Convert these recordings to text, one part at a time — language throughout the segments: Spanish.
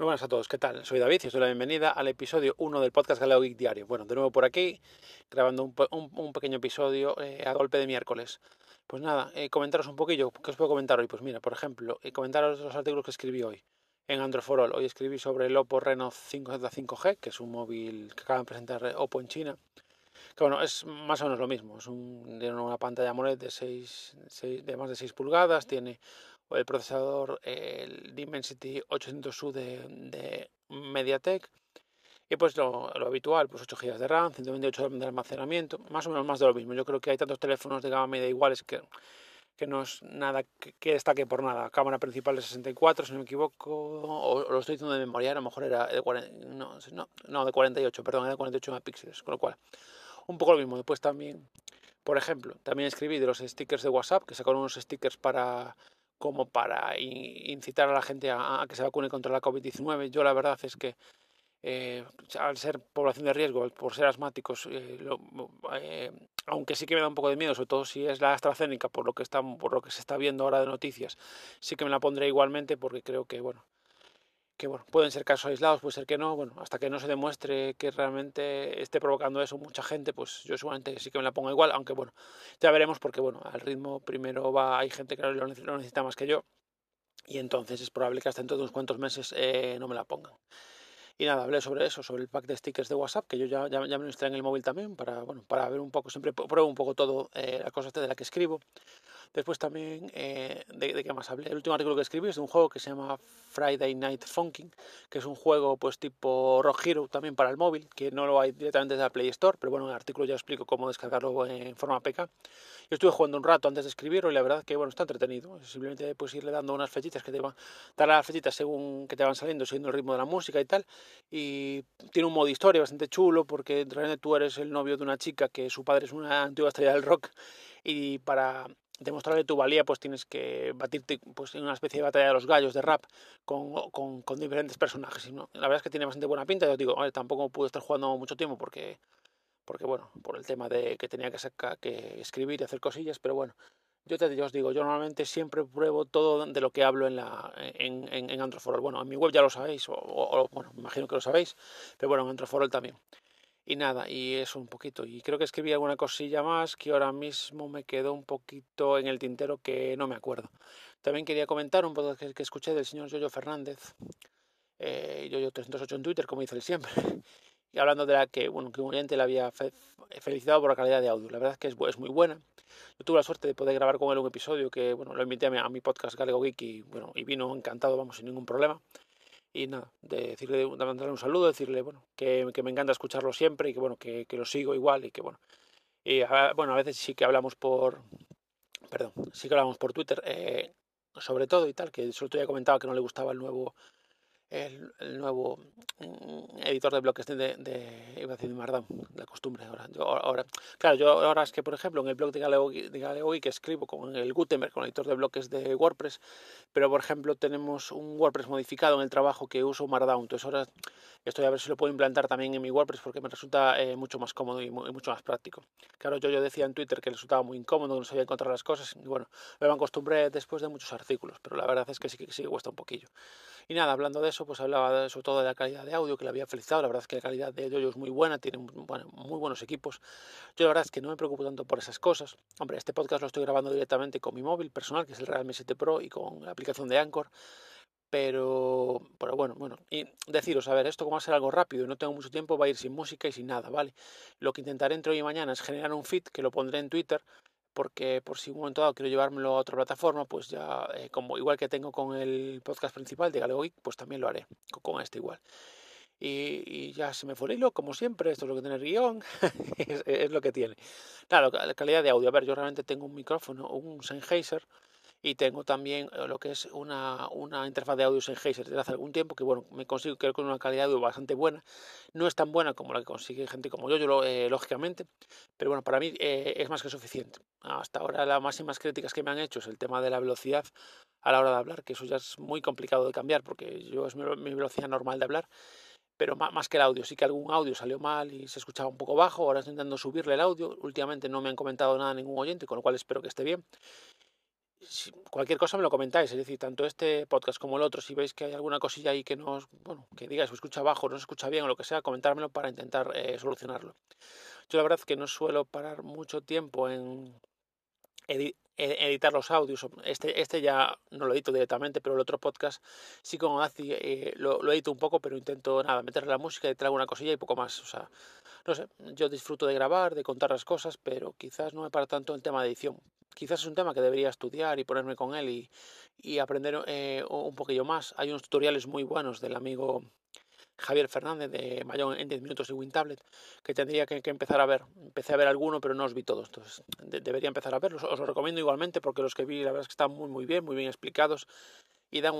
Buenas a todos, ¿qué tal? Soy David y os doy la bienvenida al episodio 1 del podcast Galeo Geek Diario. Bueno, de nuevo por aquí, grabando un, pequeño episodio eh, a golpe de miércoles. Pues nada, eh, comentaros un poquillo, ¿qué os puedo comentar hoy? Pues mira, por ejemplo, eh, comentaros los artículos que escribí hoy en Android for All. Hoy escribí sobre el Oppo Reno 5Z5G, que es un móvil que acaban de presentar Oppo en China. Que bueno, es más o menos lo mismo, es una pantalla AMOLED de, 6, de más de 6 pulgadas, tiene el procesador el Dimensity 800U de, de MediaTek y pues lo, habitual, pues 8 GB de RAM, 128 de almacenamiento, más o menos más de lo mismo. Yo creo que hay tantos teléfonos de gama media iguales que, que no es nada que, destaque por nada. Cámara principal de 64, si no me equivoco, o, lo estoy diciendo de memoria, a lo mejor era de, 40, no, no, de 48, perdón, era de 48 megapíxeles, con lo cual, un poco lo mismo. Después también, por ejemplo, también escribí de los stickers de WhatsApp, que sacaron unos stickers para como para incitar a la gente a, que se vacune contra la COVID-19. Yo la verdad es que eh, al ser población de riesgo, por ser asmáticos, eh, eh, aunque sí que me da un poco de miedo, sobre todo si es la AstraZeneca, por lo que está, por lo que se está viendo ahora de noticias, sí que me la pondré igualmente porque creo que bueno, pueden ser casos aislados, puede ser que no, bueno, hasta que no se demuestre que realmente esté provocando eso mucha gente, pues yo seguramente sí que me la pongo igual, aunque bueno, ya veremos porque bueno, al ritmo primero va, hay gente que lo necesita más que yo, y entonces es probable que hasta dentro de unos cuantos meses eh, no me la pongan. Y nada, hablé sobre eso, sobre el pack de stickers de WhatsApp, que yo ya, ya, me lo instalé en el móvil también, para, bueno, para ver un poco, siempre pruebo un poco todo, eh, la cosa de la que escribo. Después también, eh, de, de, qué más hablé? El último artículo que escribí es de un juego que se llama Friday Night Funkin', que es un juego pues tipo Rock Hero también para el móvil, que no lo hay directamente desde la Play Store, pero bueno, en el artículo ya explico cómo descargarlo en forma APK. Yo estuve jugando un rato antes de escribirlo y la verdad que bueno, está entretenido. Simplemente puedes irle dando unas flechitas que te van, dar las flechitas según que te van saliendo, siguiendo el ritmo de la música y tal. Y tiene un modo historia bastante chulo porque realmente tú eres el novio de una chica que su padre es una antigua estrella del rock y para demostrarle tu valía, pues tienes que batirte pues, en una especie de batalla de los gallos de rap con, con, diferentes personajes. ¿no? La verdad es que tiene bastante buena pinta. Yo digo, tampoco pude estar jugando mucho tiempo porque, porque, bueno, por el tema de que tenía que, sacar, que escribir y hacer cosillas, pero bueno. Yo te os digo, yo normalmente siempre pruebo todo de lo que hablo en, la, en, en, en Bueno, en mi web ya lo sabéis, o, o, bueno, me imagino que lo sabéis, pero bueno, en Androforol también. Y nada, y eso un poquito. Y creo que escribí alguna cosilla más que ahora mismo me quedó un poquito en el tintero que no me acuerdo. También quería comentar un poco que, escuché del señor Yoyo Fernández, eh, Yoyo308 en Twitter, como dice él siempre, y hablando de la que, bueno, que un oyente le había felicitado por la calidad de audio. La verdad es que es, muy buena. Yo tuve la suerte de poder grabar con él un episodio que, bueno, lo invité a mi, a mi podcast Galego Geek y, bueno, y vino encantado, vamos, sin ningún problema y nada, de decirle, de mandarle un saludo, decirle, bueno, que, que, me encanta escucharlo siempre y que, bueno, que, que lo sigo igual y que, bueno, y a, bueno, a veces sí que hablamos por, perdón, sí que hablamos por Twitter, eh, sobre todo y tal, que solo te había comentado que no le gustaba el nuevo el, nuevo mm, editor de bloques de, de, de, de Markdown, la costumbre ahora. Yo, ahora. Claro, yo ahora es que, por ejemplo, en el blog de Galeo, que escribo con el Gutenberg, con el editor de bloques de WordPress, pero por ejemplo tenemos un WordPress modificado en el trabajo que uso Markdown, entonces ahora estoy a ver si lo puedo implantar también en mi WordPress porque me resulta eh, mucho más cómodo y, y, mucho más práctico. Claro, yo, yo decía en Twitter que resultaba muy incómodo, no sabía encontrar las cosas, y bueno, me acostumbré después de muchos artículos, pero la verdad es que sí que sí cuesta un poquillo. Y nada, hablando de eso, pues hablaba sobre todo de la calidad de audio, que le había felicitado. La verdad es que la calidad de audio es muy buena, tiene bueno, muy buenos equipos. Yo la verdad es que no me preocupo tanto por esas cosas. Hombre, este podcast lo estoy grabando directamente con mi móvil personal, que es el Realme 7 Pro, y con la aplicación de Anchor. Pero, pero bueno, bueno, y deciros, a ver, esto como va a ser algo rápido y no tengo mucho tiempo, va a ir sin música y sin nada, ¿vale? Lo que intentaré entre hoy y mañana es generar un feed que lo pondré en Twitter porque por si un momento dado quiero llevármelo a otra plataforma, pues ya, eh, como igual que tengo con el podcast principal de Galego Geek, pues también lo haré, con este igual. Y, ya se me fue el hilo, como siempre, esto es lo que tiene el guion, es, es, lo que tiene. Claro, la calidad de audio, a ver, yo realmente tengo un micrófono, un Sennheiser, y tengo también eh, lo que es una, una interfaz de audio Sennheiser desde hace algún tiempo que bueno me consigo creo con una calidad de audio bastante buena. No es tan buena como la que consigue gente como yo, yo eh, lógicamente pero bueno para mí eh, es más que suficiente. Hasta ahora las máximas críticas que me han hecho es el tema de la velocidad a la hora de hablar que eso ya es muy complicado de cambiar porque yo es mi, velocidad normal de hablar pero más que el audio, sí que algún audio salió mal y se escuchaba un poco bajo, ahora estoy intentando subirle el audio, últimamente no me han comentado nada ningún oyente, con lo cual espero que esté bien. Cualquier cosa me lo comentáis, es decir, tanto este podcast como el otro, si veis que hay alguna cosilla ahí que no os, bueno, que digáis, se escucha bajo, no se escucha bien o lo que sea, comentármelo para intentar eh, solucionarlo. Yo la verdad es que no suelo parar mucho tiempo en editar los audios. Este, este ya no lo edito directamente, pero el otro podcast sí con Azi eh, lo, lo, edito un poco, pero intento nada, meterle la música, editar alguna cosilla y poco más. O sea, no sé, yo disfruto de grabar, de contar las cosas, pero quizás no me para tanto el tema de edición. Quizás es un tema que debería estudiar y ponerme con él y, y aprender eh, un poquillo más. Hay unos tutoriales muy buenos del amigo Javier Fernández de Mayón en 10 minutos y WinTablet, que tendría que, empezar a ver. Empecé a ver alguno, pero no os vi todos, entonces debería empezar a verlos. Os lo recomiendo igualmente porque los que vi, la verdad es que están muy, muy bien, muy bien explicados y dan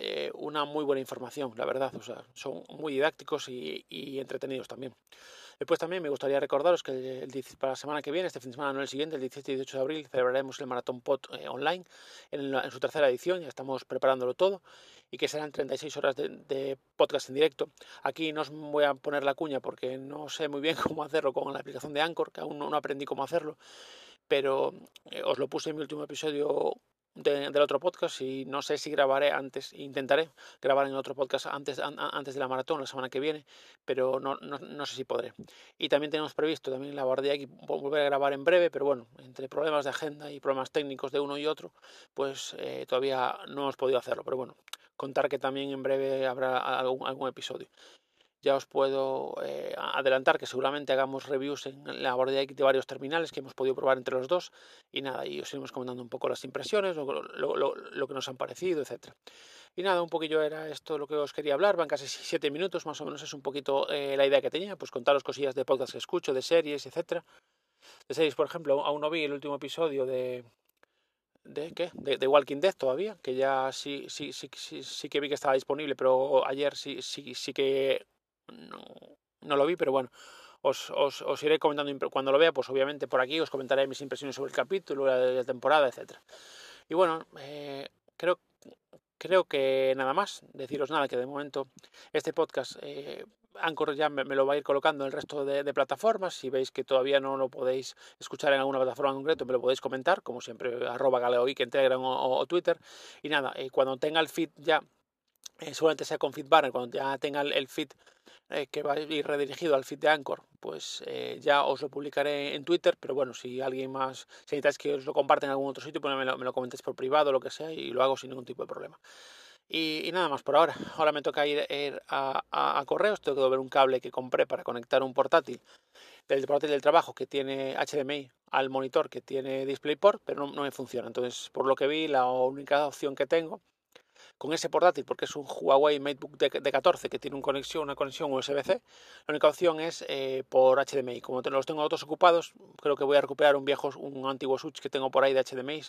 eh, una muy buena información, la verdad. O sea, son muy didácticos y entretenidos también. Después también me gustaría recordaros que para la semana que viene, este fin de semana, no el siguiente, el 17 y 18 de abril, celebraremos el Maratón POT eh, online en, su tercera edición, ya estamos preparándolo todo, y que serán 36 horas de, podcast en directo. Aquí no os voy a poner la cuña porque no sé muy bien cómo hacerlo con la aplicación de Anchor, que aún no aprendí cómo hacerlo, pero eh, os lo puse en mi último episodio del otro podcast y no sé si grabaré antes, intentaré grabar en otro podcast antes, antes de la maratón la semana que viene, pero no, no, no sé si podré. Y también tenemos previsto también la guardia y volver a grabar en breve, pero bueno, entre problemas de agenda y problemas técnicos de uno y otro, pues eh, todavía no hemos podido hacerlo, pero bueno, contar que también en breve habrá algún, algún episodio ya os puedo eh, adelantar que seguramente hagamos reviews en la Borde de varios terminales que hemos podido probar entre los dos y nada, y os iremos comentando un poco las impresiones, lo, que nos han parecido, etc. Y nada, un poquillo era esto lo que os quería hablar, van casi siete minutos, más o menos es un poquito eh, la idea que tenía, pues contaros cosillas de podcast que escucho, de series, etc. De series, por ejemplo, aún no vi el último episodio de, ¿De qué? De, Walking Dead todavía, que ya sí, sí, sí, sí, sí que vi que estaba disponible, pero ayer sí, sí, sí que no, no lo vi, pero bueno, os, os, os, iré comentando cuando lo vea, pues obviamente por aquí os comentaré mis impresiones sobre el capítulo, la, la temporada, etc. Y bueno, eh, creo, creo que nada más, deciros nada, que de momento este podcast, eh, Anchor ya me, lo va a ir colocando en el resto de, plataformas, si veis que todavía no lo podéis escuchar en alguna plataforma en concreto, me lo podéis comentar, como siempre, arroba galeoic en Telegram o, Twitter, y nada, eh, cuando tenga el feed ya, eh, seguramente sea con FeedBurner, cuando ya tenga el, el feed eh, que va a ir redirigido al feed de Anchor, pues eh, ya os lo publicaré en Twitter, pero bueno, si alguien más, si necesitáis que os lo comparten en algún otro sitio, pues me lo, me lo comentéis por privado o lo que sea y lo hago sin ningún tipo de problema. Y, nada más por ahora. Ahora me toca ir, a, a, correos, tengo que ver un cable que compré para conectar un portátil del portátil del trabajo que tiene HDMI al monitor que tiene DisplayPort, pero no me funciona. Entonces, por lo que vi, la única opción que tengo con ese portátil, porque es un Huawei MateBook de, 14 que tiene una conexión, una conexión USB-C, la única opción es eh, por HDMI. Como los tengo otros ocupados, creo que voy a recuperar un viejo, un antiguo switch que tengo por ahí de HDMI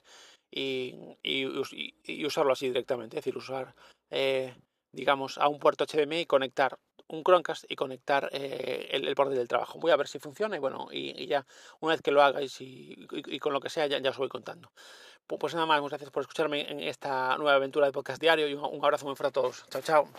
y, y, usarlo así directamente, es decir, usar, eh, digamos, a un puerto HDMI, conectar un Chromecast y conectar eh, el, el, portátil del trabajo. Voy a ver si funciona y bueno, y, ya una vez que lo hagáis y, con lo que sea, ya, ya os voy contando. Pues nada más, muchas gracias por escucharme en esta nueva aventura de podcast diario y un abrazo muy fuerte a todos. Chao, chao.